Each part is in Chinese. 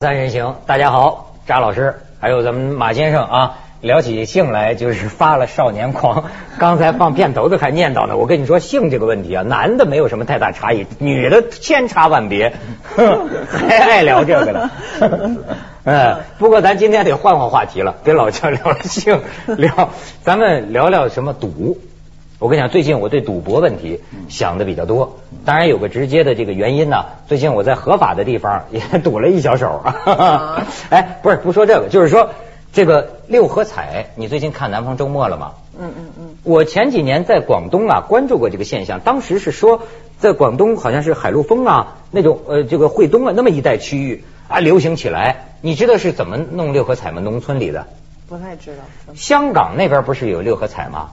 三人行，大家好，扎老师，还有咱们马先生啊，聊起性来就是发了少年狂。刚才放片头的还念叨呢，我跟你说性这个问题啊，男的没有什么太大差异，女的千差万别，哼 还爱聊这个呢。嗯，不过咱今天得换换话题了，跟老姜聊性，聊咱们聊聊什么赌。我跟你讲，最近我对赌博问题想的比较多，当然有个直接的这个原因呢。最近我在合法的地方也赌了一小手。哎，不是不说这个，就是说这个六合彩，你最近看《南方周末》了吗？嗯嗯嗯。我前几年在广东啊关注过这个现象，当时是说在广东好像是海陆丰啊那种呃这个惠东啊那么一带区域啊流行起来。你知道是怎么弄六合彩吗？农村里的？不太知道。香港那边不是有六合彩吗？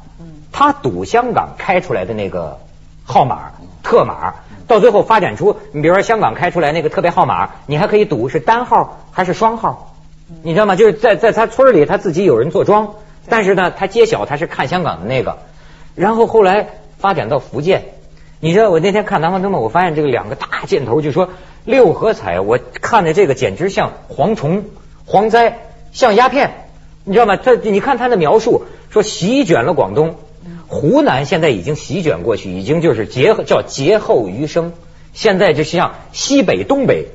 嗯。他赌香港开出来的那个号码特码，到最后发展出，你比如说香港开出来那个特别号码，你还可以赌是单号还是双号，你知道吗？就是在在他村里他自己有人做庄，但是呢，他揭晓他是看香港的那个，然后后来发展到福建，你知道我那天看南方周末，我发现这个两个大箭头就说六合彩，我看的这个简直像蝗虫、蝗灾，像鸦片，你知道吗？他你看他的描述说席卷了广东。湖南现在已经席卷过去，已经就是劫叫劫后余生。现在就像西北、东北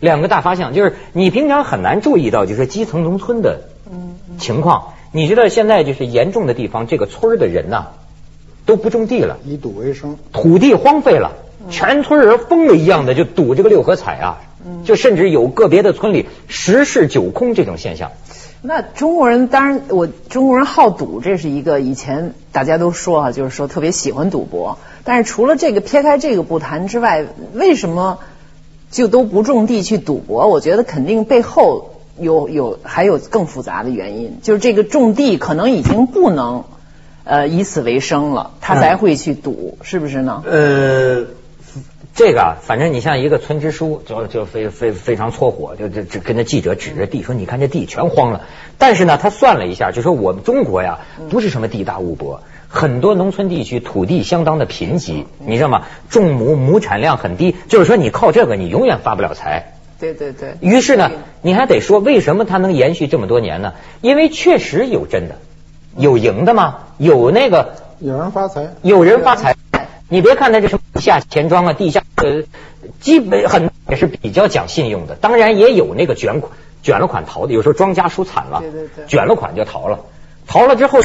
两个大方向，就是你平常很难注意到，就是基层农村的情况。你知道现在就是严重的地方，这个村的人呐都不种地了，以赌为生，土地荒废了，全村人疯了一样的就赌这个六合彩啊，就甚至有个别的村里十室九空这种现象。那中国人当然，我中国人好赌，这是一个以前大家都说啊，就是说特别喜欢赌博。但是除了这个撇开这个不谈之外，为什么就都不种地去赌博？我觉得肯定背后有有还有更复杂的原因，就是这个种地可能已经不能呃以此为生了，他才会去赌，是不是呢？呃。这个反正你像一个村支书，就就非非非常搓火，就就跟那记者指着地说：“你看这地全荒了。”但是呢，他算了一下，就说我们中国呀，不是什么地大物博，很多农村地区土地相当的贫瘠，你知道吗？种亩亩产量很低，就是说你靠这个你永远发不了财。对对对。于是呢，你还得说为什么它能延续这么多年呢？因为确实有真的，有赢的吗？有那个有人发财，有人发财。你别看他这什么地下钱庄啊，地下呃，基本很也是比较讲信用的。当然也有那个卷款卷了款逃的，有时候庄家输惨了，对对对，卷了款就逃了。逃了之后，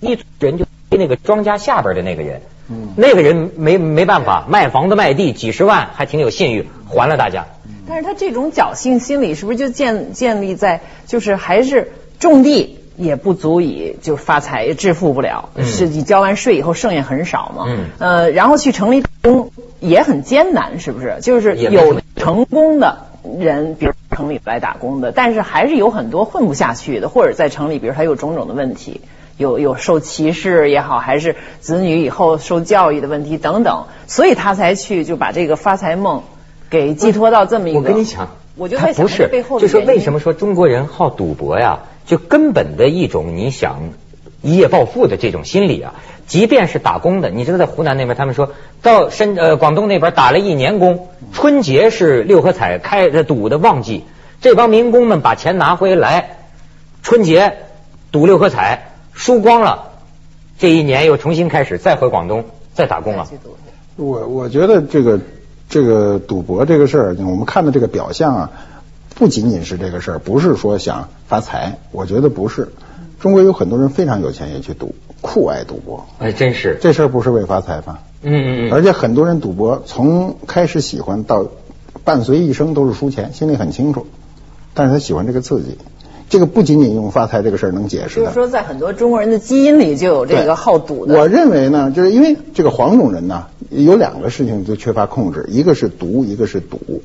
一人就那个庄家下边的那个人，嗯，那个人没没办法卖房子卖地几十万，还挺有信誉，还了大家。但是他这种侥幸心理是不是就建建立在就是还是种地？也不足以就是发财致富不了，是你交完税以后剩下很少嘛？呃，然后去城里打工也很艰难，是不是？就是有成功的人，比如城里来打工的，但是还是有很多混不下去的，或者在城里，比如他有种种的问题，有有受歧视也好，还是子女以后受教育的问题等等，所以他才去就把这个发财梦给寄托到这么一个。我跟你讲，我就在想背后就是为什么说中国人好赌博呀？就根本的一种你想一夜暴富的这种心理啊，即便是打工的，你知道在湖南那边，他们说到深呃广东那边打了一年工，春节是六合彩开赌的旺季，这帮民工们把钱拿回来，春节赌六合彩输光了，这一年又重新开始再回广东再打工了。我我觉得这个这个赌博这个事儿，我们看的这个表象啊。不仅仅是这个事儿，不是说想发财，我觉得不是。中国有很多人非常有钱也去赌，酷爱赌博。哎，真是这事儿不是为发财吧？嗯嗯嗯。而且很多人赌博从开始喜欢到伴随一生都是输钱，心里很清楚。但是他喜欢这个刺激，这个不仅仅用发财这个事儿能解释的。就是说，在很多中国人的基因里就有这个好赌的。我认为呢，就是因为这个黄种人呢，有两个事情就缺乏控制，一个是毒，一个是赌。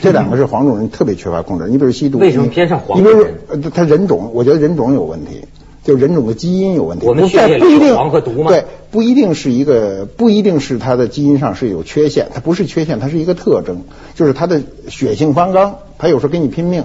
这两个是黄种人特别缺乏控制。你比如吸毒，为什么偏上黄种人？他人种，我觉得人种有问题，就人种的基因有问题。我们血液里黄和毒吗？对，不一定是一个，不一定是他的基因上是有缺陷，它不是缺陷，它是一个特征，就是他的血性方刚，他有时候跟你拼命。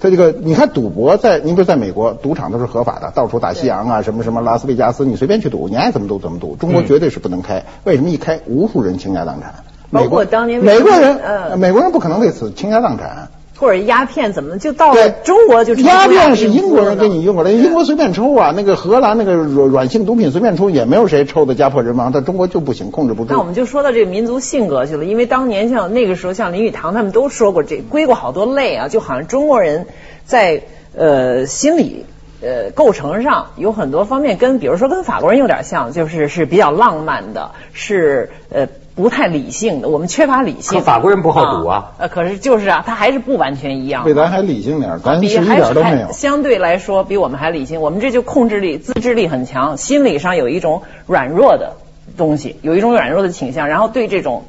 他这个，你看赌博在，你比如在美国，赌场都是合法的，到处大西洋啊，什么什么拉斯维加斯，你随便去赌，你爱怎么赌怎么赌。中国绝对是不能开，为什么一开，无数人倾家荡产？包括当年美国人，呃美国人不可能为此倾家荡产。或者鸦片怎么就到了，中国就成鸦片是英国人给你用过来，英国随便抽啊，那个荷兰那个软软性毒品随便抽，也没有谁抽的家破人亡，但中国就不行，控制不住。那我们就说到这个民族性格去了，因为当年像那个时候，像林语堂他们都说过，这归过好多类啊，就好像中国人在呃心理呃构成上有很多方面跟，比如说跟法国人有点像，就是是比较浪漫的，是呃不太理性的，我们缺乏理性。法国人不好赌啊呃，可是就是啊，他还是不完全一样。比咱还理性点儿，咱是一比还是点都没有还。相对来说比我们还理性，我们这就控制力、自制力很强，心理上有一种软弱的东西，有一种软弱的倾向，然后对这种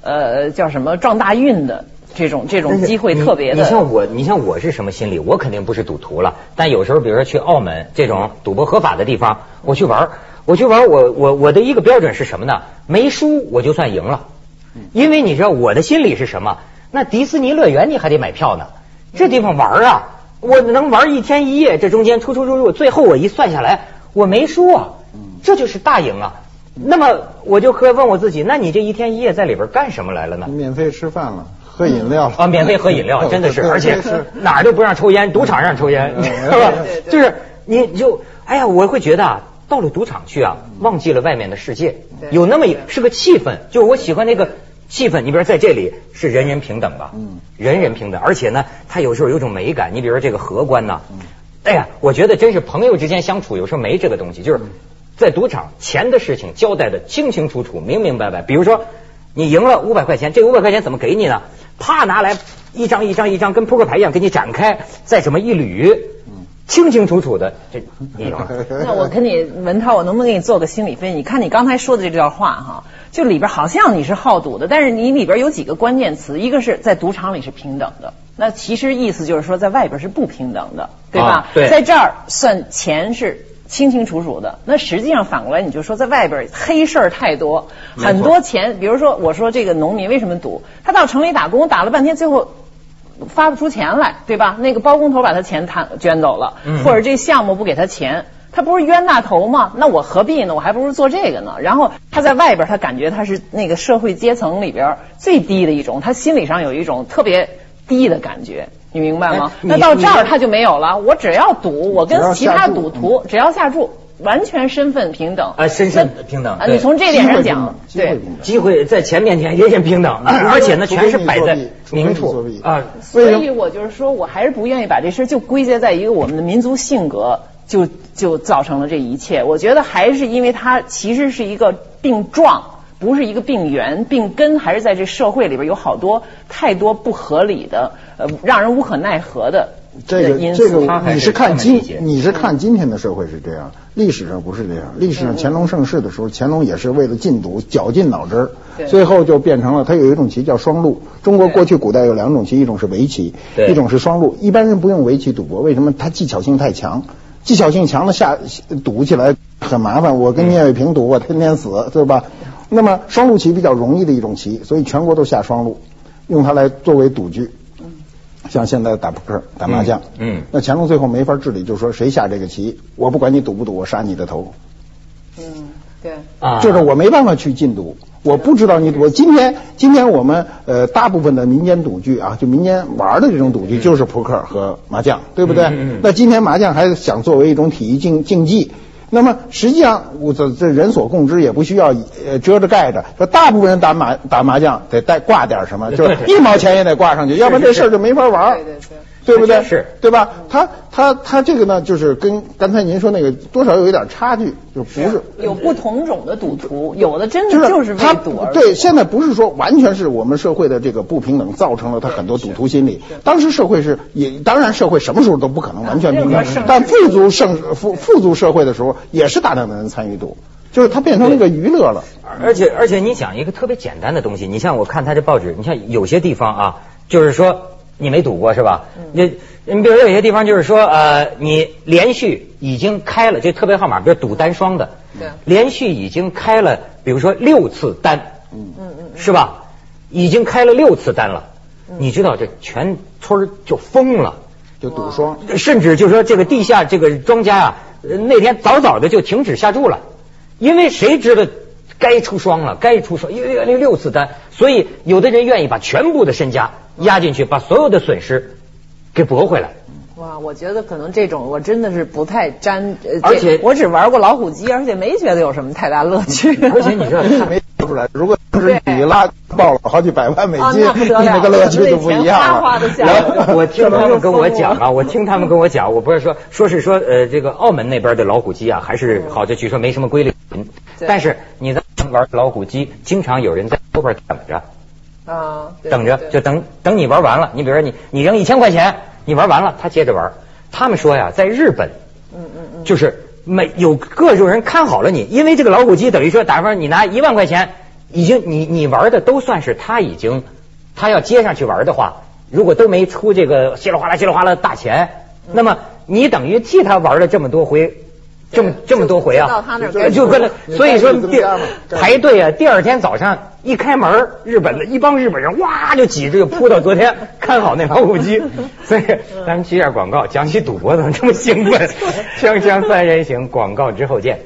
呃叫什么撞大运的这种这种机会特别的。你像我，你像我是什么心理？我肯定不是赌徒了，但有时候比如说去澳门这种赌博合法的地方，我去玩儿，我去玩儿，我我我的一个标准是什么呢？没输我就算赢了，因为你知道我的心理是什么？那迪士尼乐园你还得买票呢，这地方玩儿啊，我能玩一天一夜，这中间出出入入，最后我一算下来，我没输啊，这就是大赢啊。那么我就可以问我自己，那你这一天一夜在里边干什么来了呢？免费吃饭了，喝饮料了啊，免费喝饮料，真的是，而且是哪儿都不让抽烟，赌场让抽烟，嗯是吧就是你就，哎呀，我会觉得啊，到了赌场去啊，忘记了外面的世界，有那么一是个气氛，就是我喜欢那个气氛。你比如在这里是人人平等吧，嗯人人平等，而且呢，它有时候有种美感。你比如说这个荷官呐，嗯哎呀，我觉得真是朋友之间相处，有时候没这个东西，就是在赌场钱的事情交代的清清楚楚、明明白白。比如说你赢了五百块钱，这五百块钱怎么给你呢？啪拿来一张一张一张，跟扑克牌一样给你展开，再这么一捋，清清楚楚的，这。那我跟你文涛，我能不能给你做个心理分析？你看你刚才说的这段话哈，就里边好像你是好赌的，但是你里边有几个关键词，一个是在赌场里是平等的，那其实意思就是说在外边是不平等的，对吧？啊对在这儿算钱是。清清楚楚的，那实际上反过来，你就说在外边黑事儿太多，很多钱，比如说我说这个农民为什么赌？他到城里打工打了半天，最后发不出钱来，对吧？那个包工头把他钱摊捐走了，嗯或者这项目不给他钱，他不是冤大头吗？那我何必呢？我还不如做这个呢。然后他在外边，他感觉他是那个社会阶层里边最低的一种，他心理上有一种特别低的感觉。你明白吗哎？那到这儿他就没有了。我只要赌，我跟其他赌徒只要下注，完全身份平等。啊身份平等啊你从这点上讲，对机会平等。机会在钱面前人人平等，而且呢，全是摆在明处啊。所以我就是说，我还是不愿意把这事就归结在一个我们的民族性格就就造成了这一切。我觉得还是因为它其实是一个病状，不是一个病源，病根还是在这社会里边有好多太多不合理的，呃，让人无可奈何的这个因素。这个你是看今你是看今天的社会是这样，历史上不是这样。历史上乾隆盛世的时候，乾隆也是为了禁赌，绞尽脑汁儿，最后就变成了他有一种棋叫双陆。中国过去古代有两种棋，一种是围棋，一种是双陆。一般人不用围棋赌博，为什么？它技巧性太强，技巧性强的下赌起来很麻烦。我跟聂卫平赌，我天天死，对吧？那么双陆棋比较容易的一种棋，所以全国都下双陆，用它来作为赌具。像现在打扑克、打麻将，嗯嗯那乾隆最后没法治理，就说谁下这个棋，我不管你赌不赌，我杀你的头。嗯，对。啊，就是我没办法去禁赌，我不知道你赌。今天今天我们呃大部分的民间赌具啊，就民间玩的这种赌具就是扑克和麻将，对不对？嗯嗯嗯那今天麻将还想作为一种体育竞竞技。那么实际上，我这这人所共知，也不需要呃遮着盖着。说大部分人打麻打麻将得带挂点什么，就是 一毛钱也得挂上去，要不然这事儿就没法玩儿。对对对对不对？是对吧？他他他这个呢，就是跟刚才您说那个多少有一点差距，就不是有不同种的赌徒，有的真就是的就是为他赌而对，现在不是说完全是我们社会的这个不平等造成了他很多赌徒心理。当时社会是也，当然社会什么时候都不可能完全平等但富足盛富富足社会的时候，也是大量的人参与赌，就是它变成了一个娱乐了。而且而且你讲一个特别简单的东西，你像我看他这报纸，你像有些地方啊，就是说你没赌过是吧？你你比如说有些地方就是说呃，你连续已经开了这特别号码，比如赌单双的，对。连续已经开了，比如说六次单，嗯。嗯嗯是吧？已经开了六次单了，你知道这全村儿就疯了。就赌双，甚至就说这个地下这个庄家啊，呃那天早早的就停止下注了，因为谁知道该出双了，该出双，因为那六次单，所以有的人愿意把全部的身家压进去，把所有的损失给驳回来。哇，我觉得可能这种我真的是不太沾，呃而且我只玩过老虎机，而且没觉得有什么太大乐趣。而且你知道，他没说出来。如果是你拉爆了好几百万美啊金，那那个乐趣就不一样我听他们跟我讲啊，我听他们跟我讲，我不是说说是说呃这个澳门那边的老虎机啊还是好的，据说没什么规律，但是你在玩老虎机，经常有人在后边等着。啊，等着就等等你玩完了。你比如说你你扔一千块钱，你玩完了，他接着玩。他们说呀，在日本，嗯嗯嗯，就是每有各种人看好了你，因为这个老虎机等于说，打比方你拿一万块钱，已经你你玩的都算是他已经他要接上去玩的话，如果都没出这个稀里哗啦稀里哗啦大钱，那么你等于替他玩了这么多回。这么这么多回啊就到他那儿，就跟着，所以说第加嘛该排队啊，第二天早上一开门，日本的一帮日本人哇就挤着就扑到昨天 看好那老虎机，所以咱们去一下广告，讲起赌博怎么这么兴奋？锵锵三人行，广告之后见。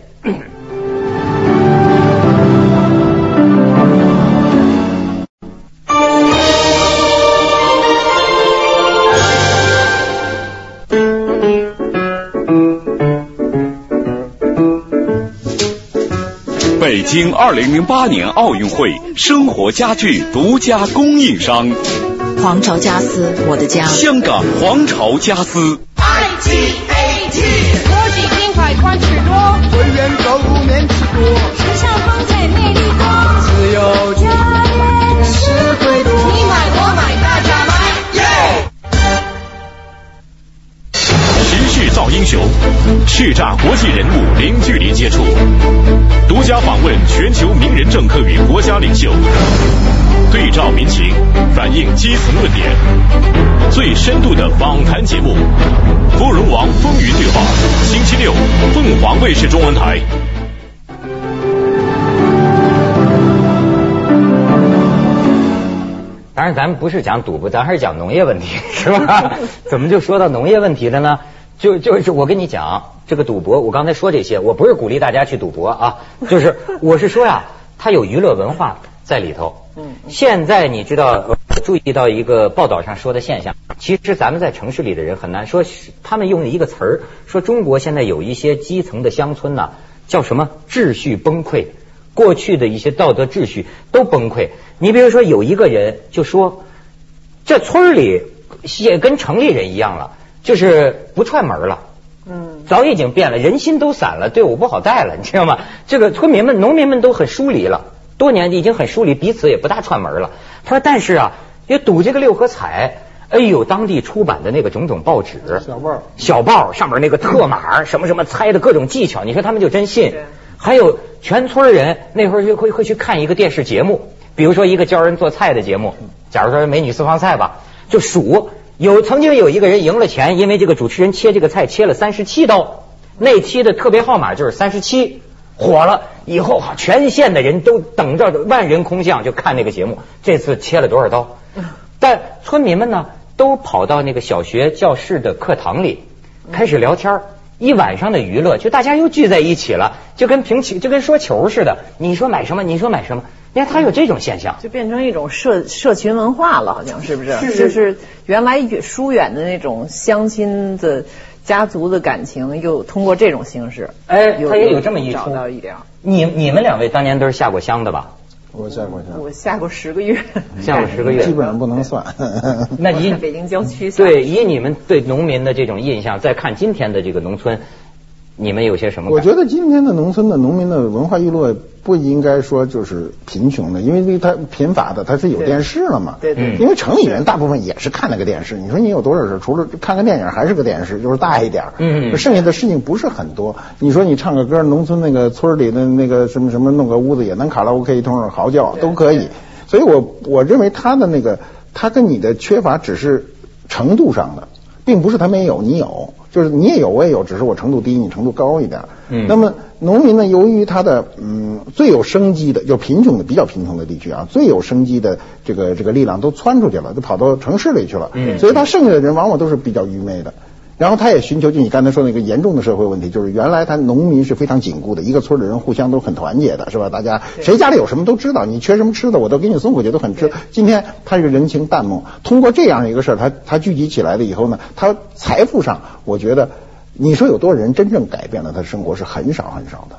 北京二零零八年奥运会生活家具独家供应商，皇朝家私，我的家。香港皇朝家私。IGAT 国际品牌款式多，会员购物面积多，时尚风采魅力多，自由时势造英雄，叱咤国际人物零距离接触，独家访问全球名人政客与国家领袖，对照民情，反映基层论点，最深度的访谈节目《芙蓉王风云对话》，星期六，凤凰卫视中文台。当然，咱们不是讲赌博，咱还是讲农业问题，是吧？怎么就说到农业问题了呢？就就是我跟你讲，这个赌博，我刚才说这些，我不是鼓励大家去赌博啊，就是 我是说呀，它有娱乐文化在里头。嗯，现在你知道，呃注意到一个报道上说的现象，其实咱们在城市里的人很难说，他们用一个词儿说中国现在有一些基层的乡村呐、叫什么秩序崩溃。过去的一些道德秩序都崩溃。你比如说，有一个人就说，这村里也跟城里人一样了，就是不串门了。嗯，早已经变了，人心都散了，队伍不好带了，你知道吗？这个村民们、农民们都很疏离了，多年已经很疏离，彼此也不大串门了。他说，但是啊，也赌这个六合彩，哎呦，当地出版的那个种种报纸，小报小报上面那个特码什么什么猜的各种技巧，你说他们就真信？还有全村人那会儿就会会去看一个电视节目，比如说一个教人做菜的节目，假如说美女私房菜吧，就数有曾经有一个人赢了钱，因为这个主持人切这个菜切了三十七刀，那期的特别号码就是三十七。火了以后哈，全县的人都等着万人空巷就看那个节目，这次切了多少刀？但村民们呢，都跑到那个小学教室的课堂里，开始聊天儿一晚上的娱乐，就大家又聚在一起了，就跟平起就跟说球似的。你说买什么？你说买什么？你看他有这种现象。就变成一种社社群文化了，好像是不是？是就是原来远疏远的那种乡亲的家族的感情，又通过这种形式，哎他也有这么一找出到一点。你你们两位当年都是下过乡的吧？我下过乡，我下过十个月，下过十个月 基本上不能算。那以北京郊区下对以你们对农民的这种印象，再看今天的这个农村，你们有些什么？我觉得今天的农村的农民的文化娱乐不应该说就是贫穷的，因为他贫乏的他是有电视了嘛。对对因为城里人大部分也是看那个电视，你说你有多少事？除了看个电影还是个电视，就是大一点儿。嗯嗯剩下的事情不是很多。你说你唱个歌，农村那个村里的那个什么什么弄个屋子也能卡拉 OK 一通嚎叫都可以。所以我我认为他的那个他跟你的缺乏只是程度上的。并不是他没有，你有，就是你也有，我也有，只是我程度低，你程度高一点。嗯那么农民呢，由于他的嗯最有生机的，就贫穷的比较贫穷的地区啊，最有生机的这个这个力量都窜出去了，都跑到城市里去了。嗯所以他剩下的人往往都是比较愚昧的。然后他也寻求就你刚才说那个严重的社会问题，就是原来他农民是非常紧固的，一个村的人互相都很团结的，是吧？大家谁家里有什么都知道，你缺什么吃的我都给你送过去，都很知。今天他这个人情淡漠，通过这样一个事儿，他他聚集起来了以后呢，他财富上，我觉得你说有多少人真正改变了他的生活是很少很少的。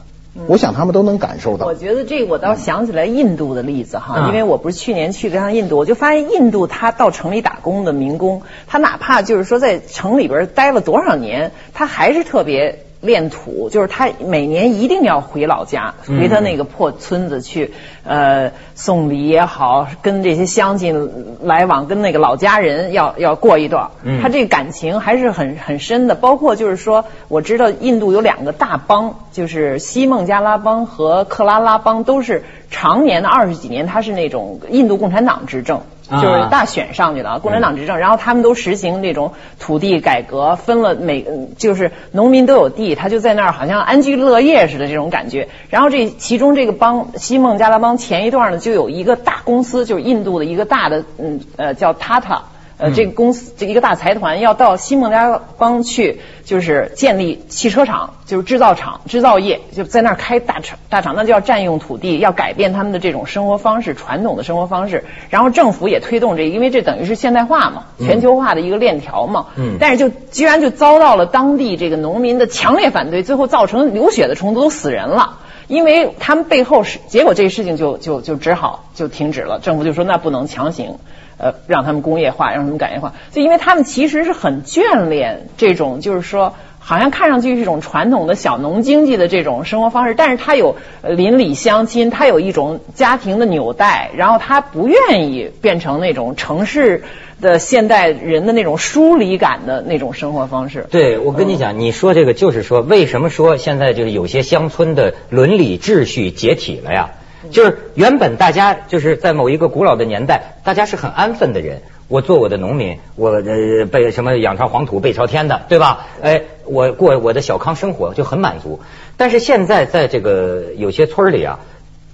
我想他们都能感受到。我觉得这个我倒想起来印度的例子哈，因为我不是去年去了趟印度，我就发现印度他到城里打工的民工，他哪怕就是说在城里边待了多少年，他还是特别。恋土，就是他每年一定要回老家，回他那个破村子去，呃，送礼也好，跟这些乡亲来往，跟那个老家人要要过一段。他这个感情还是很很深的。包括就是说，我知道印度有两个大邦，就是西孟加拉邦和克拉拉邦，都是常年的二十几年，他是那种印度共产党执政。就是大选上去的，共产党执政，然后他们都实行这种土地改革，分了每就是农民都有地，他就在那儿好像安居乐业似的这种感觉。然后这其中这个邦西孟加拉邦前一段呢，就有一个大公司，就是印度的一个大的嗯呃叫 Tata。呃，这个公司这一个大财团要到西孟加拉邦去，就是建立汽车厂，就是制造厂、制造业，就在那儿开大厂。大厂那就要占用土地，要改变他们的这种生活方式，传统的生活方式。然后政府也推动这，因为这等于是现代化嘛，全球化的一个链条嘛。嗯。但是就居然就遭到了当地这个农民的强烈反对，最后造成流血的冲突，都死人了。因为他们背后是，结果这个事情就就就只好就停止了。政府就说那不能强行。呃，让他们工业化，让他们感业化，就因为他们其实是很眷恋这种，就是说，好像看上去是一种传统的小农经济的这种生活方式，但是他有邻里乡亲，他有一种家庭的纽带，然后他不愿意变成那种城市的现代人的那种疏离感的那种生活方式。对，我跟你讲，你说这个就是说，为什么说现在就是有些乡村的伦理秩序解体了呀？就是原本大家就是在某一个古老的年代，大家是很安分的人。我做我的农民，我呃背什么仰朝黄土背朝天的，对吧？哎，我过我的小康生活就很满足。但是现在在这个有些村里啊，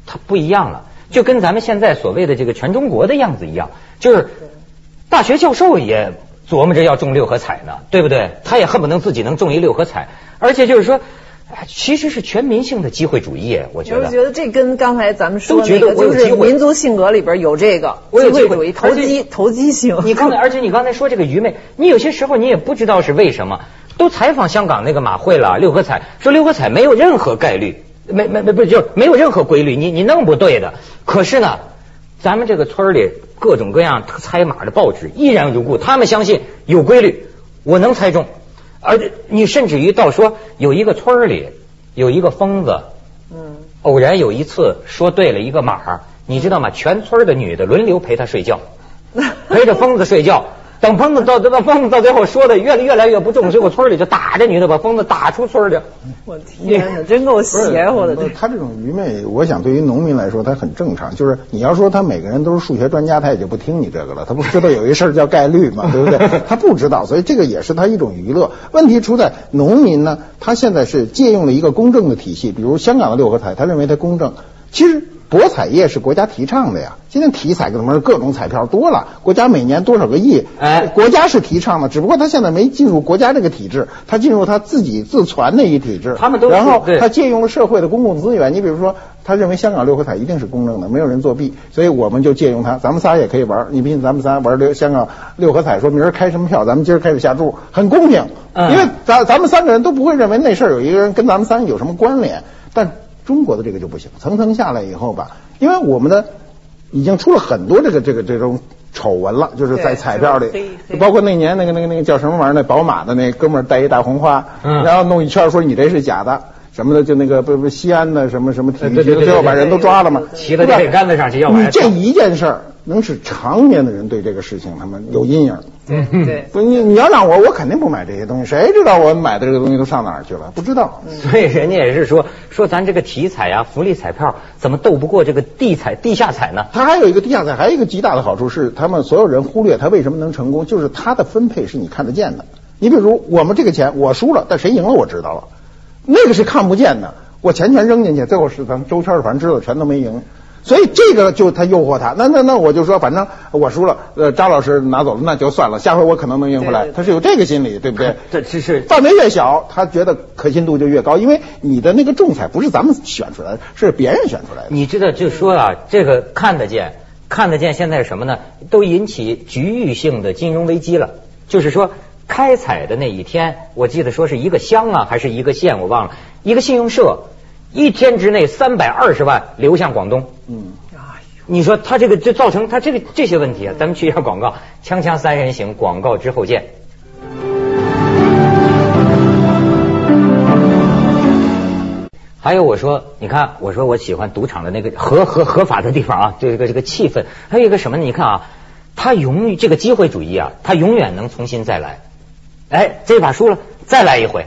它不一样了，就跟咱们现在所谓的这个全中国的样子一样，就是大学教授也琢磨着要中六合彩呢，对不对？他也恨不能自己能中一六合彩，而且就是说。其实是全民性的机会主义，我觉得。我觉得这跟刚才咱们说那个，就是民族性格里边有这个机会主义、投机、投机性。你刚才，而且你刚才说这个愚昧，你有些时候你也不知道是为什么。都采访香港那个马会了，六合彩说六合彩没有任何概率，没没没不就没有任何规律，你你弄不对的。可是呢，咱们这个村里各种各样猜码的报纸依然如故，他们相信有规律，我能猜中。而且你甚至于到说有一个村里有一个疯子，嗯，偶然有一次说对了一个码，你知道吗？全村的女的轮流陪他睡觉，陪着疯子睡觉。等疯子到到疯子到最后说的越来越来越不重，结果村里就打这女的，把疯子打出村去。我天哪，真够邪乎的！他这种愚昧，我想对于农民来说，他很正常。就是你要说他每个人都是数学专家，他也就不听你这个了。他不知道有一事儿叫概率嘛，对不对？他不知道，所以这个也是他一种娱乐。问题出在农民呢，他现在是借用了一个公正的体系，比如香港的六合彩，他认为它公正。其实。博彩业是国家提倡的呀，现在体彩各种各种彩票多了，国家每年多少个亿，哎，国家是提倡的，只不过他现在没进入国家这个体制，他进入他自己自传的一体制。他们都然后他借用了社会的公共资源，你比如说，他认为香港六合彩一定是公正的，没有人作弊，所以我们就借用它，咱们仨也可以玩。你比如咱们仨玩六香港六合彩，说明儿开什么票，咱们今儿开始下注，很公平，因为咱咱们三个人都不会认为那事儿有一个人跟咱们三有什么关联，但。中国的这个就不行，层层下来以后吧，因为我们的已经出了很多这个这个这种丑闻了，就是在彩票里，包括那年那个那个那个叫什么玩意儿，那宝马的那哥们儿戴一大红花，然后弄一圈说你这是假的，什么的就那个不不西安的什么什么体育局最后把人都抓了嘛，骑到铁杆子上去要你这一件事儿。能使常年的人对这个事情他们有阴影。嗯，对。不，你你要让我，我肯定不买这些东西。谁知道我买的这个东西都上哪儿去了？不知道。所以人家也是说说咱这个体彩啊，福利彩票怎么斗不过这个地彩、地下彩呢？它还有一个地下彩，还有一个极大的好处是，他们所有人忽略它为什么能成功，就是它的分配是你看得见的。你比如我们这个钱我输了，但谁赢了我知道了，那个是看不见的。我钱全扔进去，最后是咱们周圈的反正知道全都没赢。所以这个就他诱惑他。那那那我就说，反正我输了，呃，张老师拿走了，那就算了，下回我可能能赢回来。他是有这个心理，对不对？这这是范围越小，他觉得可信度就越高，因为你的那个仲裁不是咱们选出来的，是别人选出来的。你知道，就说啊，这个看得见，看得见，现在是什么呢？都引起局域性的金融危机了。就是说，开采的那一天，我记得说是一个乡啊，还是一个县，我忘了。一个信用社一天之内三百二十万流向广东。嗯，你说他这个就造成他这个这些问题啊？咱们去一下广告，锵锵三人行，广告之后见。还有我说，你看，我说我喜欢赌场的那个合合合法的地方啊，这个这个气氛。还有一个什么呢？你看啊，他永远这个机会主义啊，他永远能重新再来。哎，这把输了，再来一回，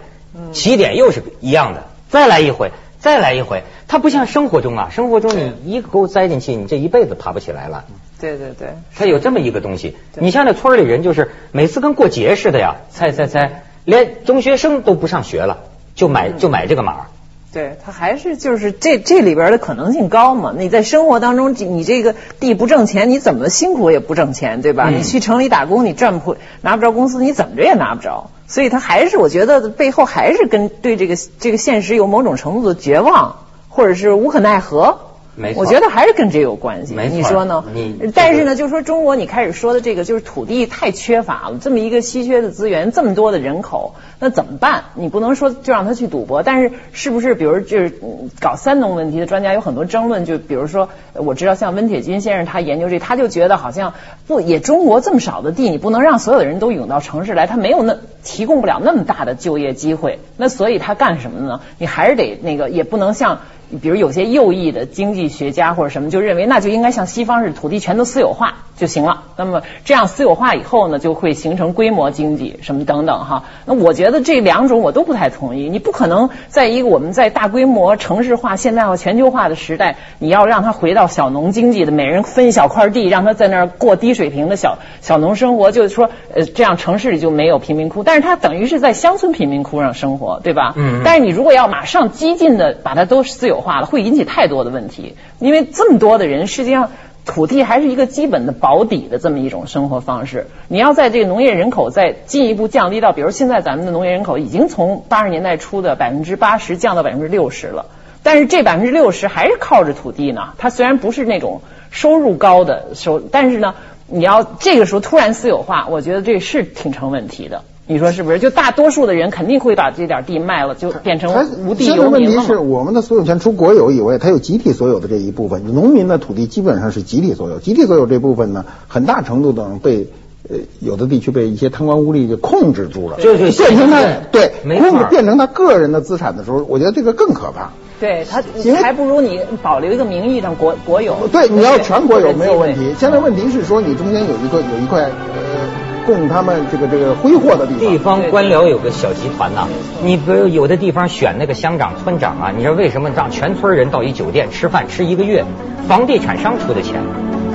起点又是一样的，再来一回，再来一回。它不像生活中啊，生活中你一个钩栽进去，你这一辈子爬不起来了。对对对，它有这么一个东西。你像那村里人，就是每次跟过节似的呀，猜猜猜，连中学生都不上学了，就买就买这个码。对他还是就是这这里边的可能性高嘛？你在生活当中，你这个地不挣钱，你怎么辛苦也不挣钱，对吧？你去城里打工，你赚不拿不着工资，你怎么着也拿不着。所以他还是我觉得背后还是跟对这个这个现实有某种程度的绝望，或者是无可奈何。没错，我觉得还是跟这有关系。没错，你说呢？你但是呢，就是说中国你开始说的这个，就是土地太缺乏了，这么一个稀缺的资源，这么多的人口，那怎么办？你不能说就让他去赌博，但是是不是？比如就是搞三农问题的专家有很多争论，就比如说我知道像温铁军先生他研究这，他就觉得好像不也中国这么少的地，你不能让所有的人都涌到城市来，他没有那提供不了那么大的就业机会，那所以他干什么呢？你还是得那个，也不能像。比如有些右翼的经济学家或者什么就认为，那就应该像西方似的，土地全都私有化。就行了。那么这样私有化以后呢，就会形成规模经济什么等等哈。那我觉得这两种我都不太同意。你不可能在一个我们在大规模城市化、现代化、全球化的时代，你要让他回到小农经济的，每人分一小块地，让他在那儿过低水平的小小农生活，就是说呃这样城市里就没有贫民窟，但是他等于是在乡村贫民窟上生活，对吧？嗯。但是你如果要马上激进的把它都私有化了，会引起太多的问题，因为这么多的人，实际上土地还是一个基本的保底的这么一种生活方式。你要在这个农业人口再进一步降低到，比如现在咱们的农业人口已经从八十年代初的百分之八十降到百分之六十了，但是这百分之六十还是靠着土地呢。它虽然不是那种收入高的收，但是呢，你要这个时候突然私有化，我觉得这是挺成问题的。你说是不是？就大多数的人肯定会把这点地卖了，就变成无地游民了。问题是我们的所有权除国有以外，它有集体所有的这一部分。农民的土地基本上是集体所有，集体所有这部分呢，很大程度的被呃有的地区被一些贪官污吏就控制住了，就是变成他对控制变成他个人的资产的时候，我觉得这个更可怕。对他还不如你保留一个名义上国国有。对，你要全国有没有问题？现在问题是说你中间有一个有一块呃。供他们这个这个挥霍的地方，地方官僚有个小集团呐。你比如有的地方选那个乡长、村长啊，你说为什么让全村人到一酒店吃饭吃一个月？房地产商出的钱。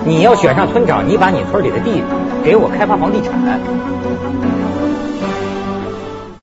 你要选上村长，你把你村里的地给我开发房地产。